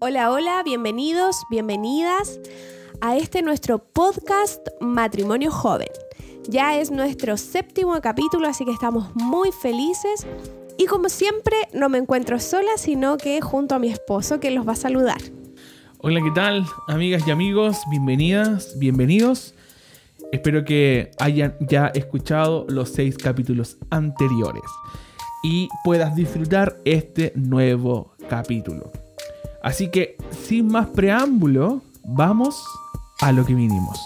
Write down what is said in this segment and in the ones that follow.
Hola, hola, bienvenidos, bienvenidas a este nuestro podcast Matrimonio Joven. Ya es nuestro séptimo capítulo, así que estamos muy felices. Y como siempre, no me encuentro sola, sino que junto a mi esposo que los va a saludar. Hola, ¿qué tal? Amigas y amigos, bienvenidas, bienvenidos. Espero que hayan ya escuchado los seis capítulos anteriores y puedas disfrutar este nuevo capítulo. Así que, sin más preámbulo, vamos a lo que vinimos.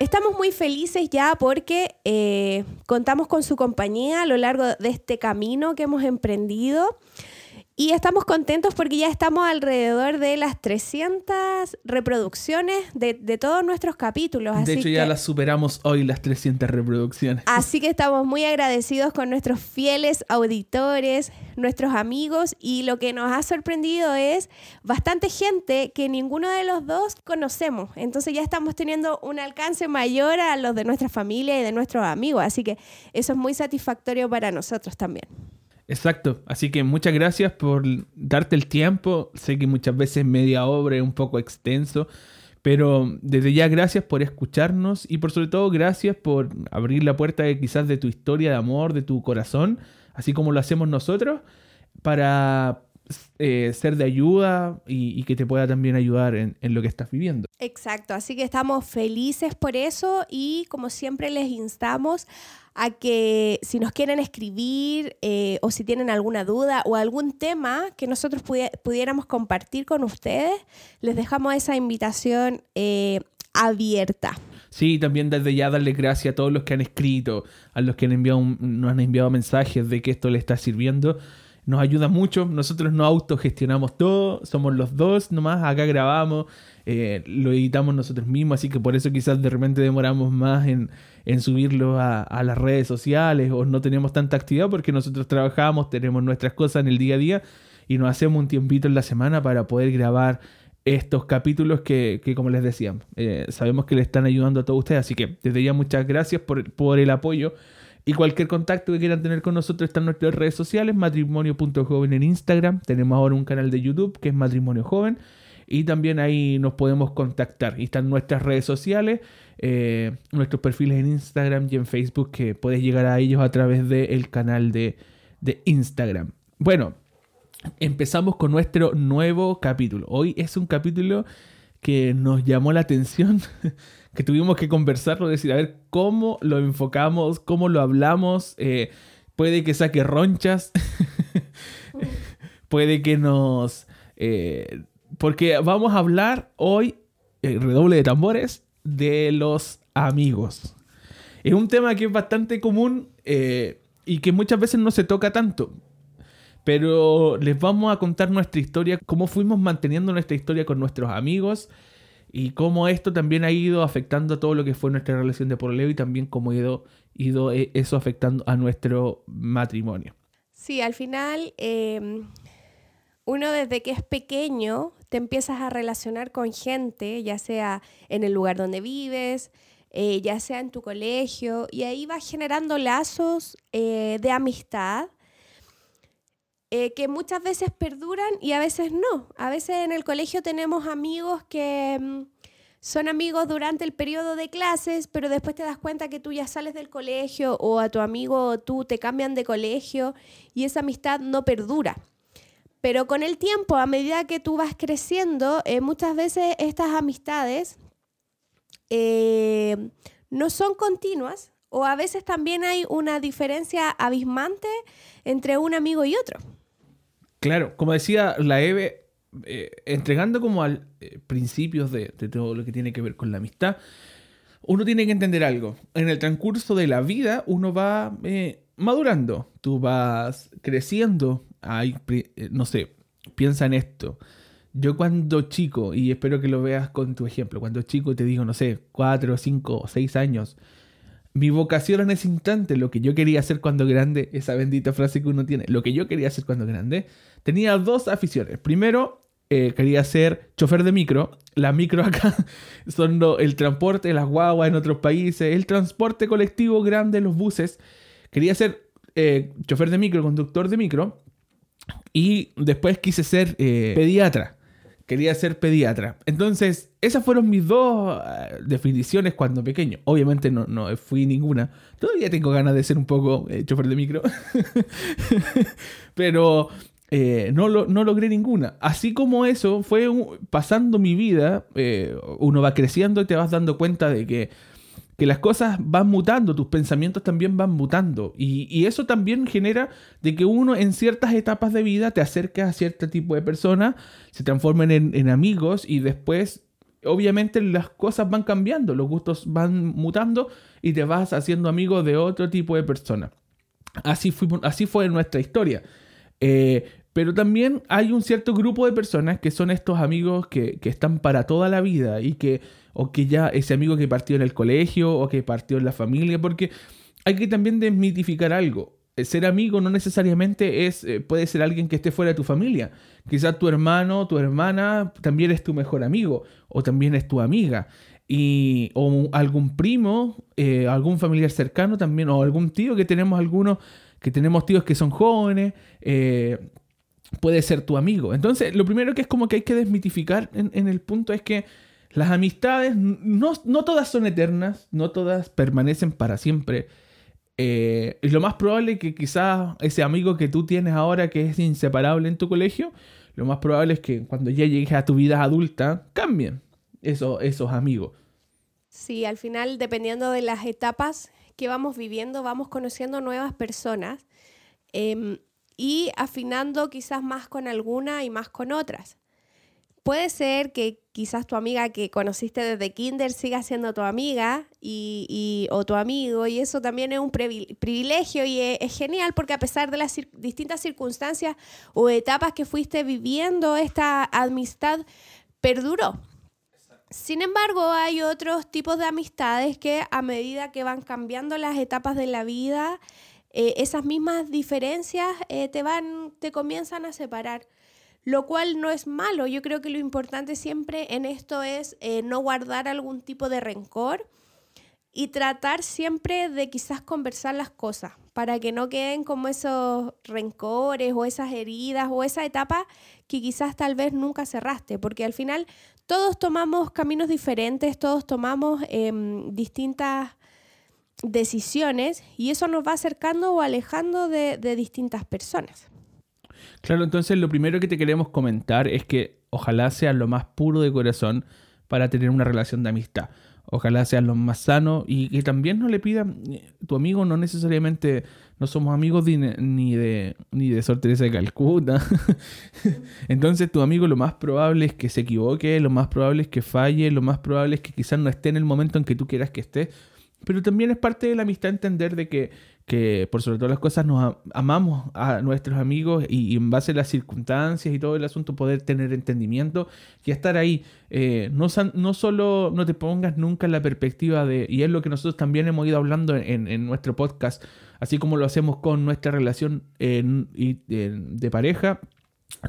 Estamos muy felices ya porque eh, contamos con su compañía a lo largo de este camino que hemos emprendido. Y estamos contentos porque ya estamos alrededor de las 300 reproducciones de, todos nuestros capítulos. de hecho, ya las superamos hoy, las 300 reproducciones. Así que estamos muy agradecidos con nuestros fieles auditores, nuestros amigos, y lo que nos ha sorprendido es bastante gente que ninguno de los dos conocemos. Entonces ya estamos teniendo un alcance mayor a los de nuestra familia y de nuestros amigos. Así que eso es muy satisfactorio para nosotros también. Exacto, así que muchas gracias por darte el tiempo. Sé que muchas veces media obra es un poco extenso, pero desde ya gracias por escucharnos y por sobre todo gracias por abrir la puerta de quizás de tu historia de amor, de tu corazón, así como lo hacemos nosotros, para eh, ser de ayuda y, que te pueda también ayudar en, en, lo que estás viviendo. Exacto, así que estamos felices por eso y como siempre les instamos a que si nos quieren escribir eh, o si tienen alguna duda o algún tema que nosotros pudiéramos compartir con ustedes, les dejamos esa invitación eh, abierta. Sí, también desde ya darle gracias a todos los que han escrito, a los que han enviado nos han enviado mensajes de que esto les está sirviendo. Nos ayuda mucho, nosotros no autogestionamos todo, somos los dos nomás, acá grabamos, eh, lo editamos nosotros mismos, así que por eso quizás de repente demoramos más en, subirlo a, las redes sociales o no tenemos tanta actividad porque nosotros trabajamos, tenemos nuestras cosas en el día a día y nos hacemos un tiempito en la semana para poder grabar estos capítulos que, como les decía, eh, sabemos que le están ayudando a todos ustedes, así que desde ya muchas gracias por, por el apoyo. Y cualquier contacto que quieran tener con nosotros está en nuestras redes sociales, matrimonio.joven en Instagram. Tenemos ahora un canal de YouTube que es Matrimonio Joven y también ahí nos podemos contactar. Y están nuestras redes sociales, eh, nuestros perfiles en Instagram y en Facebook que puedes llegar a ellos a través del canal de, de Instagram. Bueno, empezamos con nuestro nuevo capítulo. Hoy es un capítulo que nos llamó la atención, que tuvimos que conversarlo, decir, a ver cómo lo enfocamos, cómo lo hablamos. Eh, puede que saque ronchas, puede que nos... Eh, porque vamos a hablar hoy, el redoble de tambores, de los amigos. Es un tema que es bastante común eh, y que muchas veces no se toca tanto. Pero les vamos a contar nuestra historia, cómo fuimos manteniendo nuestra historia con nuestros amigos y cómo esto también ha ido afectando a todo lo que fue nuestra relación de por y también cómo ha ido, ido eh, eso afectando a nuestro matrimonio. Sí, al final em, uno desde que es pequeño te empiezas a relacionar con gente, ya sea en el lugar donde vives, eh, ya sea en tu colegio, y ahí vas generando lazos eh, de amistad eh, que muchas veces perduran y a veces no. A veces en el colegio tenemos amigos que mm, son amigos durante el periodo de clases, pero después te das cuenta que tú ya sales del colegio o a tu amigo o tú te cambian de colegio y esa amistad no perdura. Pero con el tiempo, a medida que tú vas creciendo, eh, muchas veces estas amistades eh, no son continuas o a veces también hay una diferencia abismante entre un amigo y otro. Claro, como decía la Eve, eh, entregando como al principios de, todo lo que tiene que ver con la amistad, uno tiene que entender algo. En el transcurso de la vida uno va madurando, tú vas creciendo, eh, no sé, piensa en esto. Yo cuando chico, y espero que lo veas con tu ejemplo, cuando chico te digo, no sé, cuatro, cinco o seis años, mi vocación en ese instante, lo que yo quería hacer cuando grande, esa bendita frase que uno tiene, lo que yo quería hacer cuando grande, tenía dos aficiones. Primero, eh, quería ser chofer de micro. La micro acá son el transporte, las guaguas en otros países, el transporte colectivo grande, los buses. Quería ser eh, chofer de micro, conductor de micro. y después quise ser eh, pediatra. Quería ser pediatra. Entonces, esas fueron mis dos eh, definiciones cuando pequeño. Obviamente no, no fui ninguna. Todavía tengo ganas de ser un poco eh, chofer de micro. Pero no, no, logré ninguna. Así como eso, fue pasando mi vida, uno va creciendo y te vas dando cuenta de que que las cosas van mutando, tus pensamientos también van mutando. Y, eso también genera de que uno en ciertas etapas de vida te acerca a cierto tipo de personas, se transformen en, amigos y después, obviamente, las cosas van cambiando, los gustos van mutando y te vas haciendo amigo de otro tipo de personas. Así, así fue nuestra historia. Eh, pero también hay un cierto grupo de personas que son estos amigos que, que están para toda la vida y que o que ya ese amigo que partió en el colegio o que partió en la familia, porque hay que también desmitificar algo. Ser amigo no necesariamente es, eh, puede ser alguien que esté fuera de tu familia. Quizás tu hermano, tu hermana también es tu mejor amigo o también es tu amiga. Y, o algún primo, eh, algún familiar cercano también, o algún tío que tenemos algunos, que tenemos tíos que son jóvenes, eh, puede ser tu amigo. Entonces, lo primero que es como que hay que desmitificar en el punto es que las amistades no, todas son eternas, no todas permanecen para siempre. Eh, y lo más probable es que quizás ese amigo que tú tienes ahora que es inseparable en tu colegio, lo más probable es que cuando ya llegues a tu vida adulta cambien esos, esos amigos. Sí, al final, dependiendo de las etapas que vamos viviendo, vamos conociendo nuevas personas em, y afinando quizás más con alguna y más con otras puede ser que quizás tu amiga que conociste desde kinder siga siendo tu amiga y, o tu amigo y eso también es un privilegio y es, genial porque a pesar de las distintas circunstancias o etapas que fuiste viviendo, esta amistad perduró. Sin embargo, hay otros tipos de amistades que a medida que van cambiando las etapas de la vida, eh, esas mismas diferencias eh, te van, te comienzan a separar lo cual no es malo. Yo creo que lo importante siempre en esto es eh, no guardar algún tipo de rencor y tratar siempre de quizás conversar las cosas para que no queden como esos rencores o esas heridas o esa etapa que quizás tal vez nunca cerraste, porque al final todos tomamos caminos diferentes, todos tomamos em, distintas decisiones y eso nos va acercando o alejando de distintas personas. Claro, entonces lo primero que te queremos comentar es que ojalá seas lo más puro de corazón para tener una relación de amistad. Ojalá seas lo más sano y que también no le pidan, tu amigo no necesariamente, no somos amigos ni de, ni de Sor de Calcuta. Entonces tu amigo lo más probable es que se equivoque, lo más probable es que falle, lo más probable es que quizás no esté en el momento en que tú quieras que esté. Pero también es parte de la amistad entender de que que por sobre todas las cosas nos amamos a nuestros amigos y, en base a las circunstancias y todo el asunto poder tener entendimiento y estar ahí. Eh, no, no solo no te pongas nunca en la perspectiva de, y es lo que nosotros también hemos ido hablando en, nuestro podcast, así como lo hacemos con nuestra relación de pareja,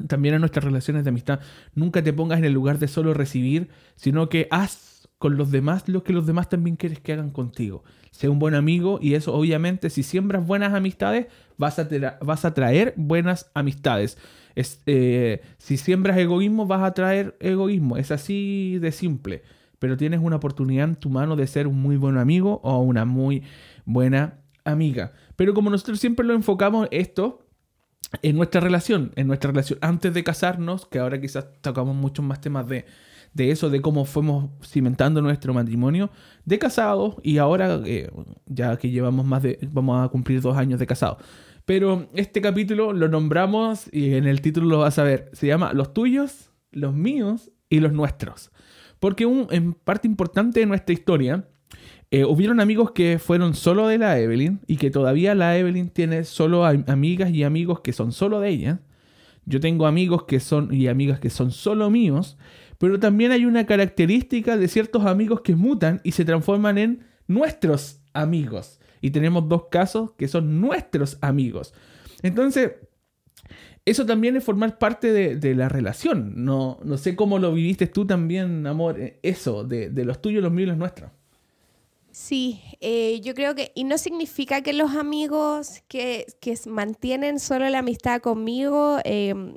también en nuestras relaciones de amistad, nunca te pongas en el lugar de solo recibir, sino que haz con los demás lo que los demás también quieres que hagan contigo sé un buen amigo y eso obviamente si siembras buenas amistades vas a, vas traer buenas amistades. Es, eh, si siembras egoísmo vas a traer egoísmo. Es así de simple. Pero tienes una oportunidad en tu mano de ser un muy buen amigo o una muy buena amiga. Pero como nosotros siempre lo enfocamos esto en nuestra relación, en nuestra relación antes de casarnos, que ahora quizás tocamos muchos más temas de de eso, de cómo fuimos cimentando nuestro matrimonio de casados y ahora eh, ya que llevamos más de, vamos a cumplir dos años de casados. Pero este capítulo lo nombramos y en el título lo vas a ver. Se llama Los tuyos, los míos y los nuestros. Porque un, en parte importante de nuestra historia, eh, hubieron amigos que fueron solo de la Evelyn y que todavía la Evelyn tiene solo amigas y amigos que son solo de ella. Yo tengo amigos que son y amigas que son solo míos pero también hay una característica de ciertos amigos que mutan y se transforman en nuestros amigos. Y tenemos dos casos que son nuestros amigos. Entonces, eso también es formar parte de, la relación. No, no sé cómo lo viviste tú también, amor, eh, eso, de, los tuyos, los míos y los nuestros. Sí, eh, yo creo que, y no significa que los amigos que, que mantienen solo la amistad conmigo em,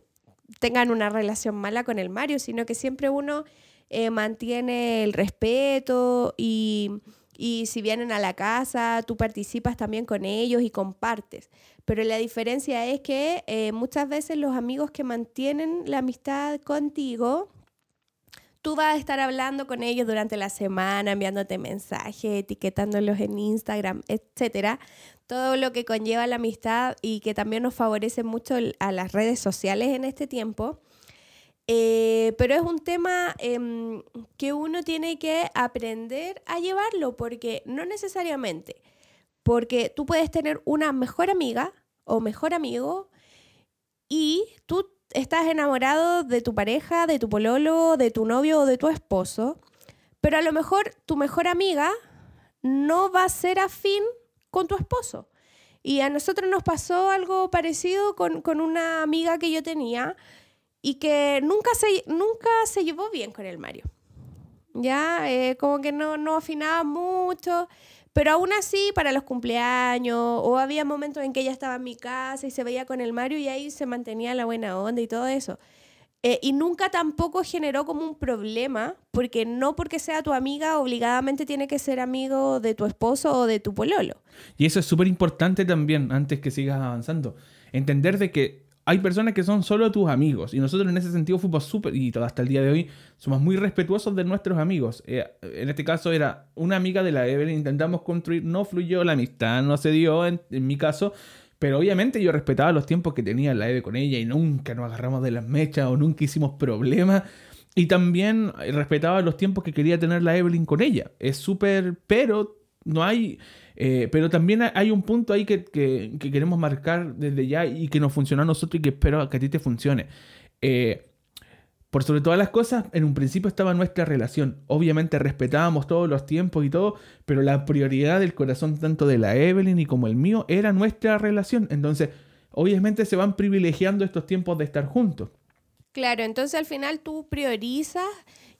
tengan una relación mala con el Mario, sino que siempre uno eh, mantiene el respeto y, y si vienen a la casa, tú participas también con ellos y compartes. Pero la diferencia es que eh, muchas veces los amigos que mantienen la amistad contigo tú vas a estar hablando con ellos durante la semana, enviándote mensajes, etiquetándolos en Instagram, etcétera. Todo lo que conlleva la amistad y que también nos favorece mucho a las redes sociales en este tiempo. Eh, pero es un tema em, que uno tiene que aprender a llevarlo, porque no necesariamente, porque tú puedes tener una mejor amiga o mejor amigo y tú estás enamorado de tu pareja, de tu pololo, de tu novio o de tu esposo, pero a lo mejor tu mejor amiga no va a ser afín con tu esposo. Y a nosotros nos pasó algo parecido con, una amiga que yo tenía y que nunca se, nunca se llevó bien con el Mario. Ya, eh, como que no, no afinaba mucho. Pero aún así, para los cumpleaños, o había momentos en que ella estaba en mi casa y se veía con el Mario y ahí se mantenía la buena onda y todo eso. Eh, y nunca tampoco generó como un problema, porque no porque sea tu amiga obligadamente tiene que ser amigo de tu esposo o de tu pololo. Y eso es súper importante también, antes que sigas avanzando. Entender de que hay personas que son solo tus amigos y nosotros en ese sentido fuimos súper, y hasta el día de hoy, somos muy respetuosos de nuestros amigos. Eh, en este caso era una amiga de la Evelyn, intentamos construir, no fluyó la amistad, no se dio en, mi caso, pero obviamente yo respetaba los tiempos que tenía la Eve con ella y nunca nos agarramos de las mechas o nunca hicimos problemas. Y también respetaba los tiempos que quería tener la Evelyn con ella. Es súper, pero no hay eh, pero también hay un punto ahí que, queremos marcar desde ya y que nos funciona a nosotros y que espero que a ti te funcione. Eh, por sobre todas las cosas, en un principio estaba nuestra relación. Obviamente respetábamos todos los tiempos y todo, pero la prioridad del corazón tanto de la Evelyn y como el mío era nuestra relación. Entonces, obviamente se van privilegiando estos tiempos de estar juntos. Claro, entonces al final tú priorizas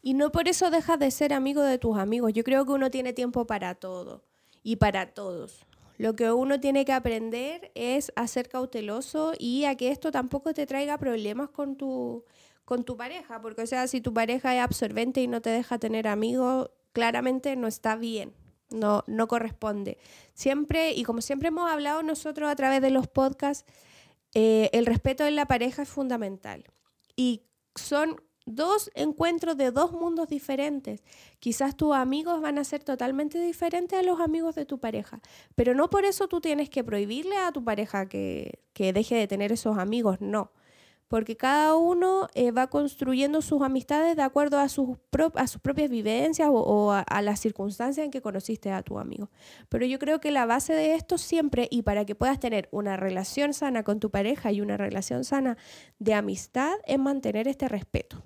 y no por eso dejas de ser amigo de tus amigos. Yo creo que uno tiene tiempo para todo y para todos. Lo que uno tiene que aprender es a ser cauteloso y a que esto tampoco te traiga problemas con tu, con tu pareja, porque o sea, si tu pareja es absorbente y no te deja tener amigos, claramente no está bien, no, no corresponde. Siempre, y como siempre hemos hablado nosotros a través de los podcasts, eh, el respeto en la pareja es fundamental. Y son dos encuentros de dos mundos diferentes. Quizás tus amigos van a ser totalmente diferentes a los amigos de tu pareja, pero no por eso tú tienes que prohibirle a tu pareja que, que deje de tener esos amigos, no. Porque cada uno eh, va construyendo sus amistades de acuerdo a sus, propias vivencias o, a, a las circunstancias en que conociste a tu amigo. Pero yo creo que la base de esto siempre, y para que puedas tener una relación sana con tu pareja y una relación sana de amistad, es mantener este respeto.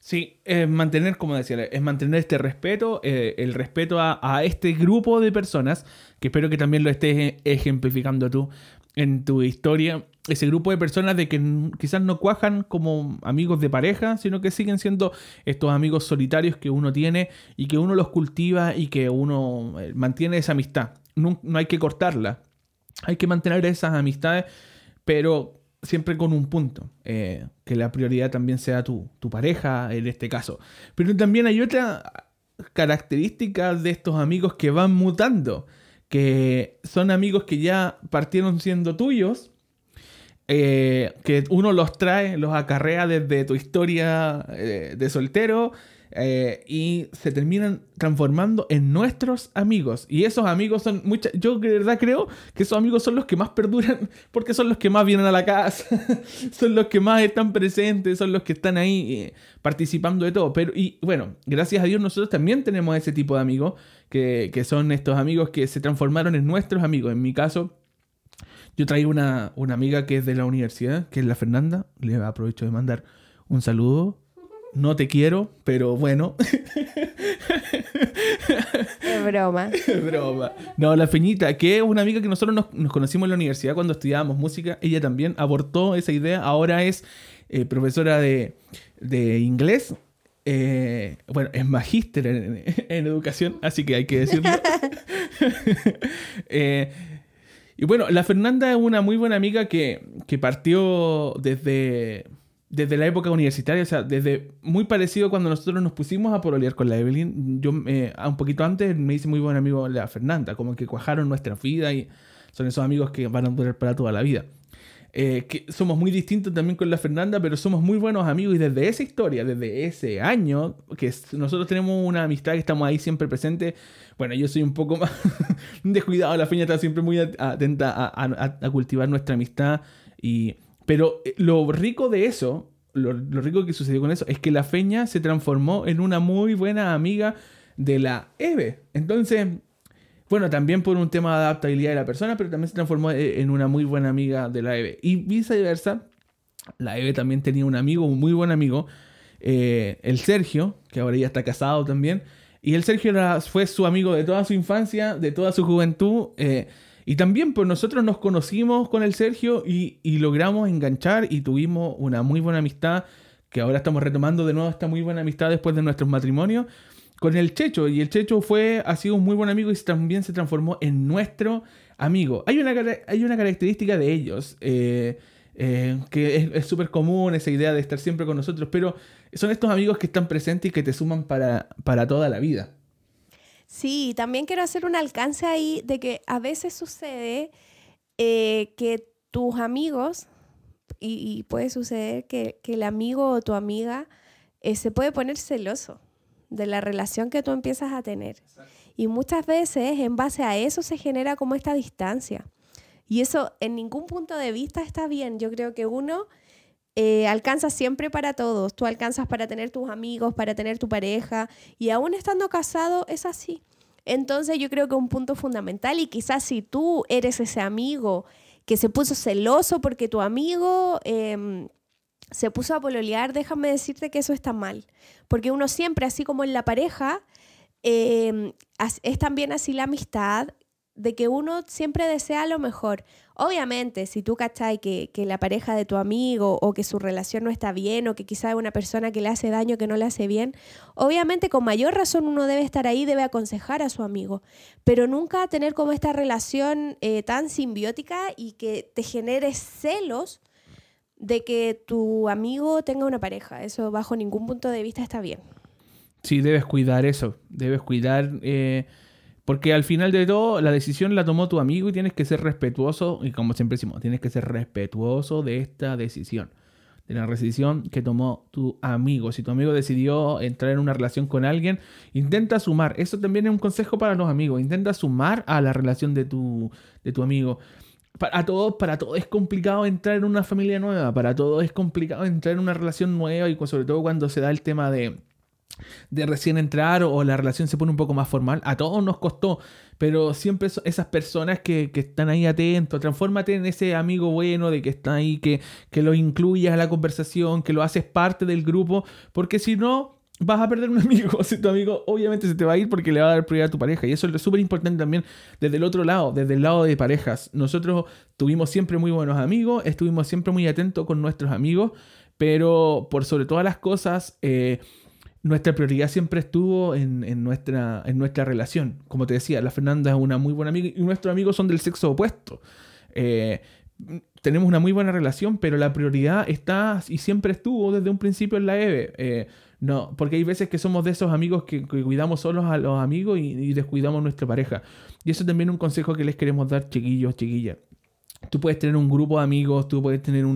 Sí, es mantener, como decía, es mantener este respeto, eh, el respeto a, este grupo de personas, que espero que también lo estés ejemplificando tú en tu historia, ese grupo de personas de que quizás no cuajan como amigos de pareja, sino que siguen siendo estos amigos solitarios que uno tiene y que uno los cultiva y que uno eh, mantiene esa amistad. No, no hay que cortarla, hay que mantener esas amistades, pero siempre con un punto, eh, que la prioridad también sea tu, tu pareja en este caso. Pero también hay otra característica de estos amigos que van mutando, que son amigos que ya partieron siendo tuyos, eh, que uno los trae, los acarrea desde tu historia eh, de soltero eh, y se terminan transformando en nuestros amigos. Y esos amigos son muchas. Yo de verdad creo que esos amigos son los que más perduran porque son los que más vienen a la casa, son los que más están presentes, son los que están ahí eh, participando de todo. Pero, y bueno, gracias a Dios nosotros también tenemos ese tipo de amigos que, que son estos amigos que se transformaron en nuestros amigos. En mi caso. Yo traigo una, una amiga que es de la universidad, que es la Fernanda. Le aprovecho de mandar un saludo no te quiero, pero bueno. Es broma. Es broma. No, la Feñita, que es una amiga que nosotros nos, conocimos en la universidad cuando estudiábamos música, ella también abortó esa idea. Ahora es eh, profesora de, inglés eh, bueno, es magíster en, en educación, así que hay que decirlo. Eh, y bueno, la Fernanda es una muy buena amiga que, que partió desde, desde la época universitaria, o sea, desde muy parecido cuando nosotros nos pusimos a pololear con la Evelyn. Yo, eh, un poquito antes, me hice muy buen amigo la Fernanda, como que cuajaron nuestra vida y son esos amigos que van a durar para toda la vida. Eh, que somos muy distintos también con la Fernanda, pero somos muy buenos amigos y desde esa historia, desde ese año, que nosotros tenemos una amistad que estamos ahí siempre presentes. Bueno, yo soy un poco más descuidado, la Feña está siempre muy atenta a, cultivar nuestra amistad. Y, pero eh, lo rico de eso, lo, rico que sucedió con eso, es que la Feña se transformó en una muy buena amiga de la Eve. Entonces, bueno, también por un tema de adaptabilidad de la persona, pero también se transformó eh, en una muy buena amiga de la Eve. Y viceversa, la Eve también tenía un amigo, un muy buen amigo, eh, el Sergio, que ahora ya está casado también. Y el Sergio fue su amigo de toda su infancia, de toda su juventud. Y también pues nosotros nos conocimos con el Sergio y, logramos enganchar y tuvimos una muy buena amistad, que ahora estamos retomando de nuevo esta muy buena amistad después de nuestros matrimonios con el Checho. Y el Checho fue, ha sido un muy buen amigo y también se transformó en nuestro amigo. Hay una, hay una característica de ellos eh, eh, que es súper común, esa idea de estar siempre con nosotros, pero son estos amigos que están presentes y que te suman para, para toda la vida. Sí, también quiero hacer un alcance ahí de que a veces sucede eh, que tus amigos, y, puede suceder que, que, el amigo o tu amiga se puede poner celoso de la relación que tú empiezas a tener. Y muchas veces en base a eso se genera como esta distancia. Y eso en ningún punto de vista está bien. Yo creo que uno eh, alcanza siempre para todos. Tú alcanzas para tener tus amigos, para tener tu pareja. Y aún estando casado es así. Entonces yo creo que un punto fundamental y quizás si tú eres ese amigo que se puso celoso porque tu amigo... Em, se puso a pololear, déjame decirte que eso está mal. Porque uno siempre, así como en la pareja, em, es también así la amistad, de que uno siempre desea lo mejor. Obviamente, si tú cachai que, que, la pareja de tu amigo o que su relación no está bien o que quizá es una persona que le hace daño, que no le hace bien, obviamente con mayor razón uno debe estar ahí, debe aconsejar a su amigo, pero nunca tener como esta relación eh, tan simbiótica y que te genere celos de que tu amigo tenga una pareja. Eso bajo ningún punto de vista está bien. Sí, debes cuidar eso. Debes cuidar... Eh, porque al final de todo, la decisión la tomó tu amigo y tienes que ser respetuoso, y como siempre decimos, tienes que ser respetuoso de esta decisión. De la decisión que tomó tu amigo. Si tu amigo decidió entrar en una relación con alguien, intenta sumar. Eso también es un consejo para los amigos. Intenta sumar a la relación de tu, de tu amigo para todos, para todo es complicado entrar en una familia nueva, para todos es complicado entrar en una relación nueva y sobre todo cuando se da el tema de, de recién entrar o la relación se pone un poco más formal. A todos nos costó, pero siempre esas personas que, que están ahí atentos, transfórmate en ese amigo bueno de que está ahí, que, que lo incluyas a la conversación, que lo haces parte del grupo, porque si no, vas a perder un amigo. Si tu amigo obviamente se te va a ir porque le va a dar prioridad a tu pareja. Y eso es súper importante también desde el otro lado, desde el lado de parejas. Nosotros tuvimos siempre muy buenos amigos, estuvimos siempre muy atentos con nuestros amigos, pero por sobre todas las cosas, eh, nuestra prioridad siempre estuvo en, nuestra, en nuestra relación. Como te decía, la Fernanda es una muy buena amiga y nuestros amigos son del sexo opuesto. Eh, tenemos una muy buena relación, pero la prioridad está y siempre estuvo desde un principio en la EVE. Eh, no, porque hay veces que somos de esos amigos que, cuidamos solos a los amigos y, descuidamos a nuestra pareja. Y eso también es un consejo que les queremos dar, chiquillos, chiquillas. Tú puedes tener un grupo de amigos, tú puedes tener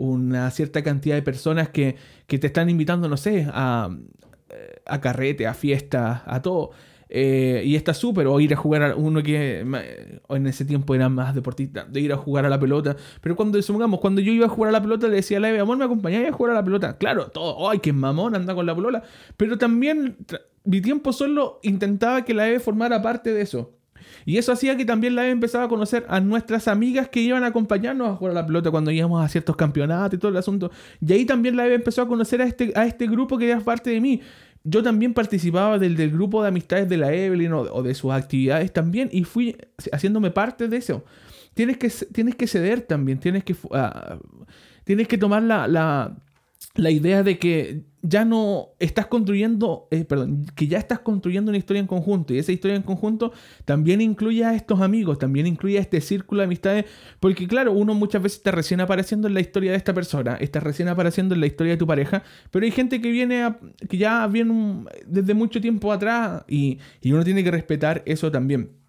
una cierta cantidad de personas que, que te están invitando, no sé, a, a carrete, a fiestas, a todo. Eh, y está súper, o ir a jugar a uno que en ese tiempo era más deportista, de ir a jugar a la pelota. Pero cuando, supongamos, cuando yo iba a jugar a la pelota, le decía a la Eve, amor, ¿me acompañáis a jugar a la pelota? Claro, todo, ¡ay, qué mamón anda con la polola! Pero también mi tiempo solo intentaba que la Eve formara parte de eso. Y eso hacía que también la Eve empezaba a conocer a nuestras amigas que iban a acompañarnos a jugar a la pelota cuando íbamos a ciertos campeonatos y todo el asunto. Y ahí también la Eve empezó a conocer a este, a este grupo que era parte de mí yo también participaba del, grupo de amistades de la Evelyn o, de sus actividades también y fui haciéndome parte de eso. Tienes que, tienes que ceder también, tienes que, uh, tienes que tomar la, la, la idea de que ya no estás construyendo, eh, perdón, que ya estás construyendo una historia en conjunto y esa historia en conjunto también incluye a estos amigos, también incluye a este círculo de amistades, porque claro, uno muchas veces está recién apareciendo en la historia de esta persona, está recién apareciendo en la historia de tu pareja, pero hay gente que viene, que ya viene desde mucho tiempo atrás y, y uno tiene que respetar eso también.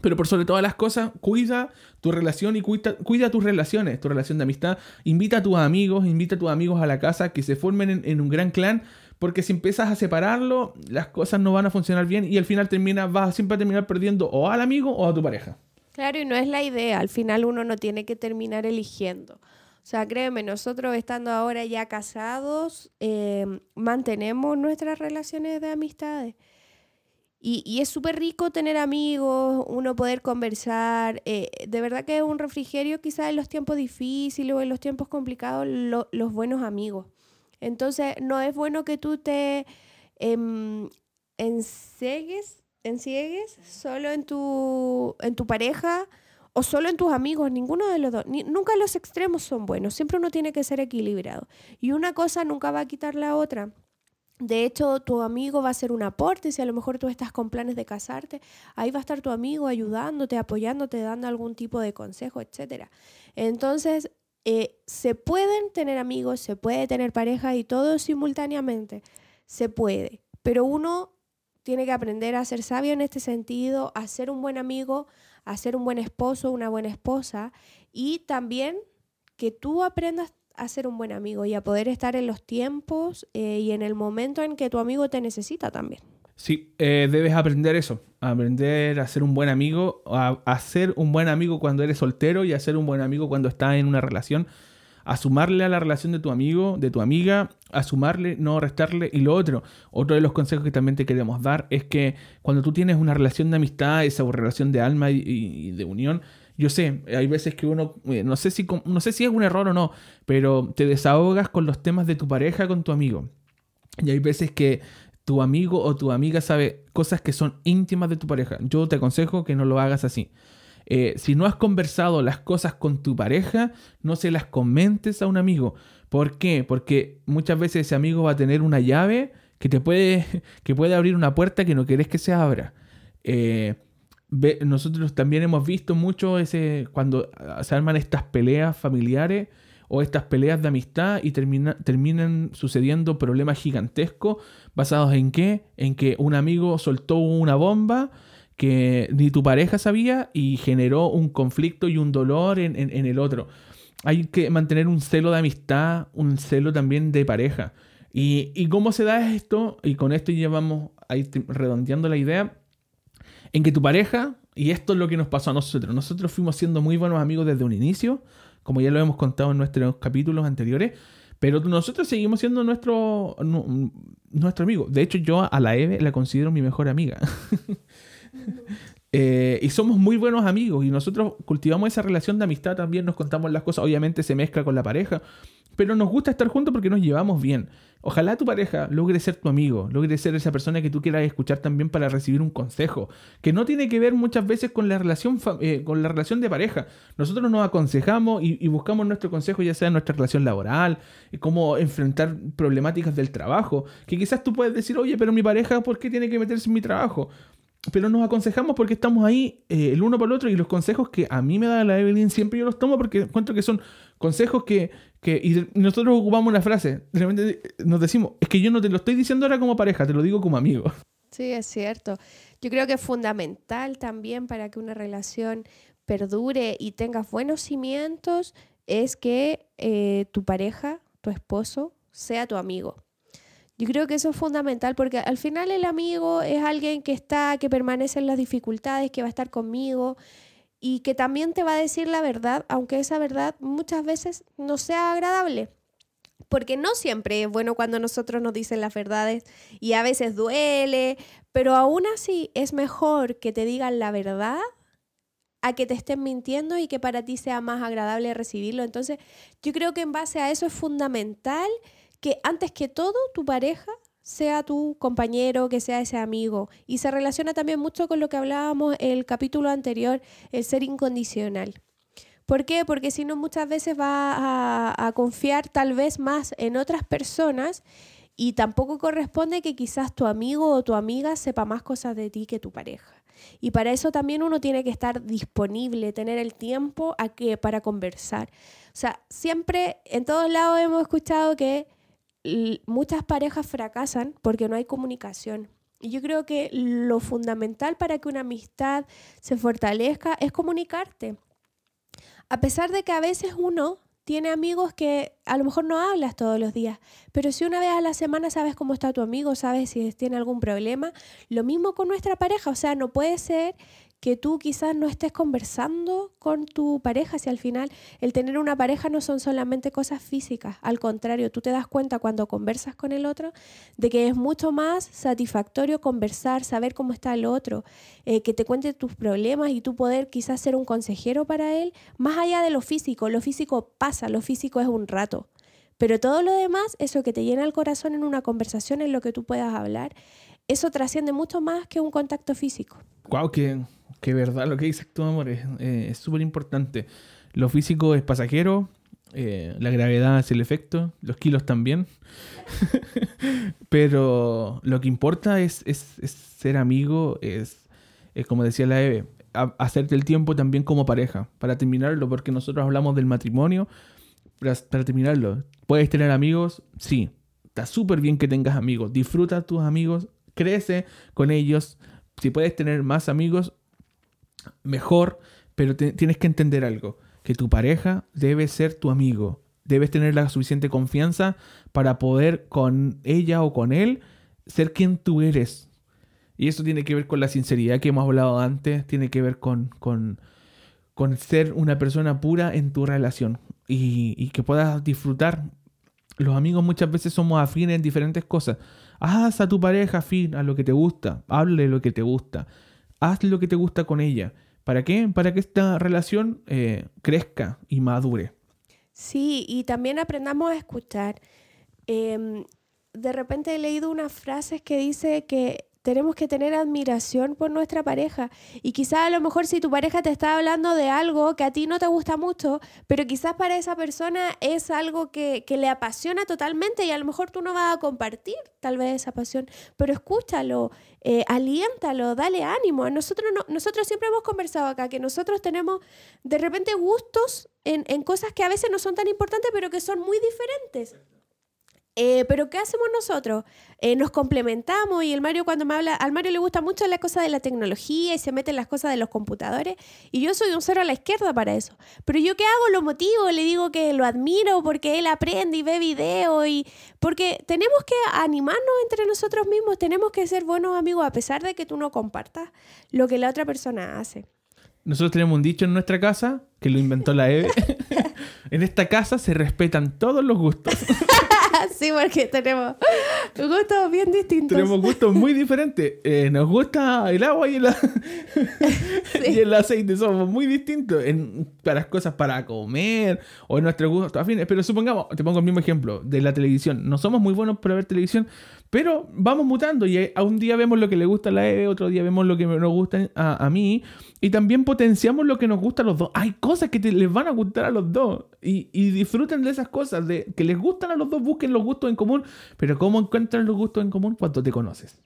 Pero por sobre todas las cosas, cuida tu relación y cuida, cuida, tus relaciones, tu relación de amistad. Invita a tus amigos, invita a tus amigos a la casa, que se formen en, un gran clan, porque si empiezas a separarlo, las cosas no van a funcionar bien y al final termina, vas siempre a terminar perdiendo o al amigo o a tu pareja. Claro, y no es la idea, al final uno no tiene que terminar eligiendo. O sea, créeme, nosotros estando ahora ya casados, eh, mantenemos nuestras relaciones de amistades. Y, es súper rico tener amigos, uno poder conversar. Eh, de verdad que es un refrigerio quizás en los tiempos difíciles o en los tiempos complicados, los buenos amigos. Entonces, no es bueno que tú te eh, ensiegues, solo en tu, en tu pareja o solo en tus amigos, ninguno de los dos. nunca los extremos son buenos, siempre uno tiene que ser equilibrado. Y una cosa nunca va a quitar la otra. De hecho, tu amigo va a ser un aporte, si a lo mejor tú estás con planes de casarte, ahí va a estar tu amigo ayudándote, apoyándote, dando algún tipo de consejo, etc. Entonces, eh, se pueden tener amigos, se puede tener pareja y todo simultáneamente, se puede, pero uno tiene que aprender a ser sabio en este sentido, a ser un buen amigo, a ser un buen esposo, una buena esposa y también que tú aprendas a ser un buen amigo y a poder estar en los tiempos eh, y en el momento en que tu amigo te necesita también. Sí, eh, debes aprender eso, aprender a ser un buen amigo, a, ser un buen amigo cuando eres soltero y a ser un buen amigo cuando estás en una relación, a sumarle a la relación de tu amigo, de tu amiga, a sumarle, no restarle. Y lo otro, otro de los consejos que también te queremos dar es que cuando tú tienes una relación de amistad, esa relación de alma y de unión, yo sé, hay veces que uno, eh, no sé, si, no sé si es un error o no, pero te desahogas con los temas de tu pareja con tu amigo. Y hay veces que tu amigo o tu amiga sabe cosas que son íntimas de tu pareja. Yo te aconsejo que no lo hagas así. Eh, si no has conversado las cosas con tu pareja, no se las comentes a un amigo. ¿Por qué? Porque muchas veces ese amigo va a tener una llave que te puede, que puede abrir una puerta que no querés que se abra. Eh, nosotros también hemos visto mucho ese cuando se arman estas peleas familiares o estas peleas de amistad y terminan sucediendo problemas gigantescos basados en qué? En que un amigo soltó una bomba que ni tu pareja sabía y generó un conflicto y un dolor en, el otro. Hay que mantener un celo de amistad, un celo también de pareja. Y, y cómo se da esto, y con esto llevamos ahí redondeando la idea, en que tu pareja, y esto es lo que nos pasó a nosotros, nosotros fuimos siendo muy buenos amigos desde un inicio, como ya lo hemos contado en nuestros capítulos anteriores, pero nosotros seguimos siendo nuestro, nuestro amigo. De hecho, yo a la Eve la considero mi mejor amiga. Eh, y somos muy buenos amigos y nosotros cultivamos esa relación de amistad también, nos contamos las cosas, obviamente se mezcla con la pareja, pero nos gusta estar juntos porque nos llevamos bien. Ojalá tu pareja logre ser tu amigo, logre ser esa persona que tú quieras escuchar también para recibir un consejo, que no tiene que ver muchas veces con la relación, eh, con la relación de pareja. Nosotros nos aconsejamos y, buscamos nuestro consejo, ya sea en nuestra relación laboral, eh, cómo enfrentar problemáticas del trabajo, que quizás tú puedes decir, oye, pero mi pareja, ¿por qué tiene que meterse en mi trabajo? pero nos aconsejamos porque estamos ahí eh, el uno para el otro y los consejos que a mí me da la Evelyn siempre yo los tomo porque encuentro que son consejos que, que y nosotros ocupamos una frase, realmente nos decimos, es que yo no te lo estoy diciendo ahora como pareja, te lo digo como amigo. Sí, es cierto. Yo creo que es fundamental también para que una relación perdure y tenga buenos cimientos es que eh, tu pareja, tu esposo, sea tu amigo. Yo creo que eso es fundamental porque al final el amigo es alguien que está, que permanece en las dificultades, que va a estar conmigo y que también te va a decir la verdad, aunque esa verdad muchas veces no sea agradable. Porque no siempre es bueno cuando nosotros nos dicen las verdades y a veces duele, pero aún así es mejor que te digan la verdad a que te estén mintiendo y que para ti sea más agradable recibirlo. Entonces, yo creo que en base a eso es fundamental que antes que todo tu pareja sea tu compañero, que sea ese amigo. Y se relaciona también mucho con lo que hablábamos en el capítulo anterior, el ser incondicional. ¿Por qué? Porque si no muchas veces va a, confiar tal vez más en otras personas y tampoco corresponde que quizás tu amigo o tu amiga sepa más cosas de ti que tu pareja. Y para eso también uno tiene que estar disponible, tener el tiempo a que, para conversar. O sea, siempre en todos lados hemos escuchado que muchas parejas fracasan porque no hay comunicación. Y yo creo que lo fundamental para que una amistad se fortalezca es comunicarte. A pesar de que a veces uno tiene amigos que a lo mejor no hablas todos los días, pero si una vez a la semana sabes cómo está tu amigo, sabes si tiene algún problema, lo mismo con nuestra pareja, o sea, no puede ser que tú quizás no estés conversando con tu pareja, si al final el tener una pareja no son solamente cosas físicas, al contrario, tú te das cuenta cuando conversas con el otro de que es mucho más satisfactorio conversar, saber cómo está el otro, eh, que te cuente tus problemas y tú poder quizás ser un consejero para él, más allá de lo físico, lo físico pasa, lo físico es un rato. Pero todo lo demás, eso que te llena el corazón en una conversación, en lo que tú puedas hablar, eso trasciende mucho más que un contacto físico. Wow, que que verdad lo que dices tú, amor, eh, es súper importante. Lo físico es pasajero, eh, la gravedad es el efecto, los kilos también. Pero lo que importa es, ser amigo, es, como decía la Eve, hacerte el tiempo también como pareja, para terminarlo, porque nosotros hablamos del matrimonio, para, para terminarlo. ¿Puedes tener amigos? Sí. Está súper bien que tengas amigos. Disfruta tus amigos, crece con ellos. Si puedes tener más amigos, mejor, pero tienes que entender algo, que tu pareja debe ser tu amigo, debes tener la suficiente confianza para poder con ella o con él ser quien tú eres. Y eso tiene que ver con la sinceridad que hemos hablado antes, tiene que ver con, con, con ser una persona pura en tu relación y, que puedas disfrutar. Los amigos muchas veces somos afines en diferentes cosas. Haz a tu pareja afín a lo que te gusta, hable lo que te gusta, haz lo que te gusta con ella. ¿Para qué? Para que esta relación eh, crezca y madure. Sí, y también aprendamos a escuchar. Em, de repente he leído unas frases que dice que tenemos que tener admiración por nuestra pareja. Y quizás a lo mejor si tu pareja te está hablando de algo que a ti no te gusta mucho, pero quizás para esa persona es algo que, le apasiona totalmente y a lo mejor tú no vas a compartir tal vez esa pasión, pero escúchalo, eh, aliéntalo, dale ánimo. Nosotros, nosotros siempre hemos conversado acá que nosotros tenemos de repente gustos en, en cosas que a veces no son tan importantes, pero que son muy diferentes. Eh, pero ¿qué hacemos nosotros? Eh, nos complementamos y el Mario cuando me habla, al Mario le gusta mucho la cosa de la tecnología y se mete en las cosas de los computadores y yo soy un cero a la izquierda para eso. Pero yo qué hago, lo motivo, le digo que lo admiro porque él aprende y ve videos y porque tenemos que animarnos entre nosotros mismos, tenemos que ser buenos amigos a pesar de que tú no compartas lo que la otra persona hace. Nosotros tenemos un dicho en nuestra casa que lo inventó la Eve. en esta casa se respetan todos los gustos. sí, porque tenemos gustos bien distintos. Tenemos gustos muy diferentes. Eh, nos gusta el agua y el, y el aceite. Somos muy distintos en, para las cosas para comer o en nuestros gustos afines. Pero supongamos, te pongo el mismo ejemplo de la televisión. No somos muy buenos para ver televisión, pero vamos mutando y a un día vemos lo que le gusta a la Eve, otro día vemos lo que nos gusta a, mí y también potenciamos lo que nos gusta a los dos. Hay cosas que les van a gustar a los dos y, y, disfruten de esas cosas, de que les gustan a los dos, busquen los gustos en común, pero ¿cómo encuentran los gustos en común? Cuando te conoces.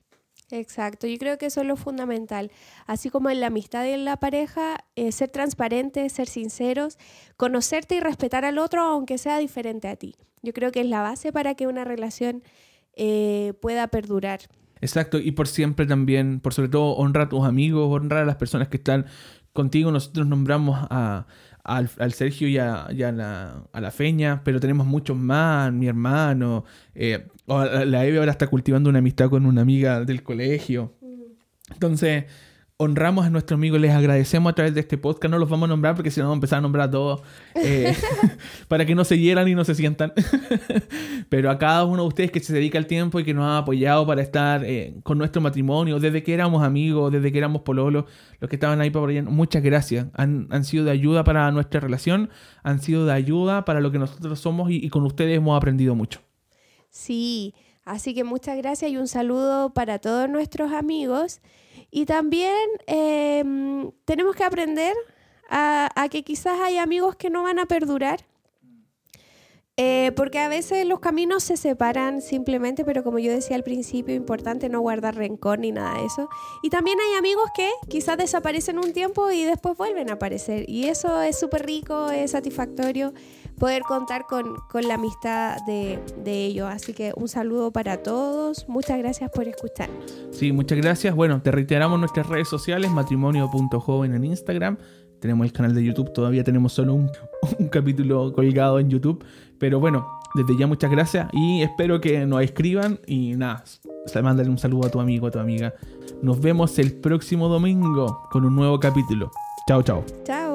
Exacto, yo creo que eso es lo fundamental. Así como en la amistad y en la pareja, eh, ser transparentes, ser sinceros, conocerte y respetar al otro aunque sea diferente a ti. Yo creo que es la base para que una relación eh, pueda perdurar. Exacto, y por siempre también, por sobre todo, honrar a tus amigos, honrar a las personas que están contigo. Nosotros nombramos a, al, Sergio y, a, la, Feña, pero tenemos muchos más, mi hermano. Eh, la Eve ahora está cultivando una amistad con una amiga del colegio. Entonces, honramos a nuestros amigos, les agradecemos a través de este podcast. No los vamos a nombrar porque si no vamos a empezar a nombrar a todos eh, para que no se hieran y no se sientan. Pero a cada uno de ustedes que se dedica el tiempo y que nos ha apoyado para estar eh, con nuestro matrimonio, desde que éramos amigos, desde que éramos pololos, los que estaban ahí para allá, muchas gracias. Han, sido de ayuda para nuestra relación, han sido de ayuda para lo que nosotros somos y con ustedes hemos aprendido mucho. Sí, así que muchas gracias y un saludo para todos nuestros amigos. Y también em, tenemos que aprender a, que quizás hay amigos que no van a perdurar. Eh, porque a veces los caminos se separan simplemente, pero como yo decía al principio, importante no guardar rencor ni nada de eso. Y también hay amigos que quizás desaparecen un tiempo y después vuelven a aparecer. Y eso es súper rico, es satisfactorio poder contar con, con la amistad de, de ellos. Así que un saludo para todos. Muchas gracias por escuchar. Sí, muchas gracias. Bueno, te reiteramos nuestras redes sociales, matrimonio.joven en Instagram. Tenemos el canal de YouTube, todavía tenemos solo un, un capítulo colgado en YouTube. Pero bueno, desde ya muchas gracias y espero que nos escriban y nada, mándale un saludo a tu amigo, a tu amiga. Nos vemos el próximo domingo con un nuevo capítulo. Chao, chao. Chao.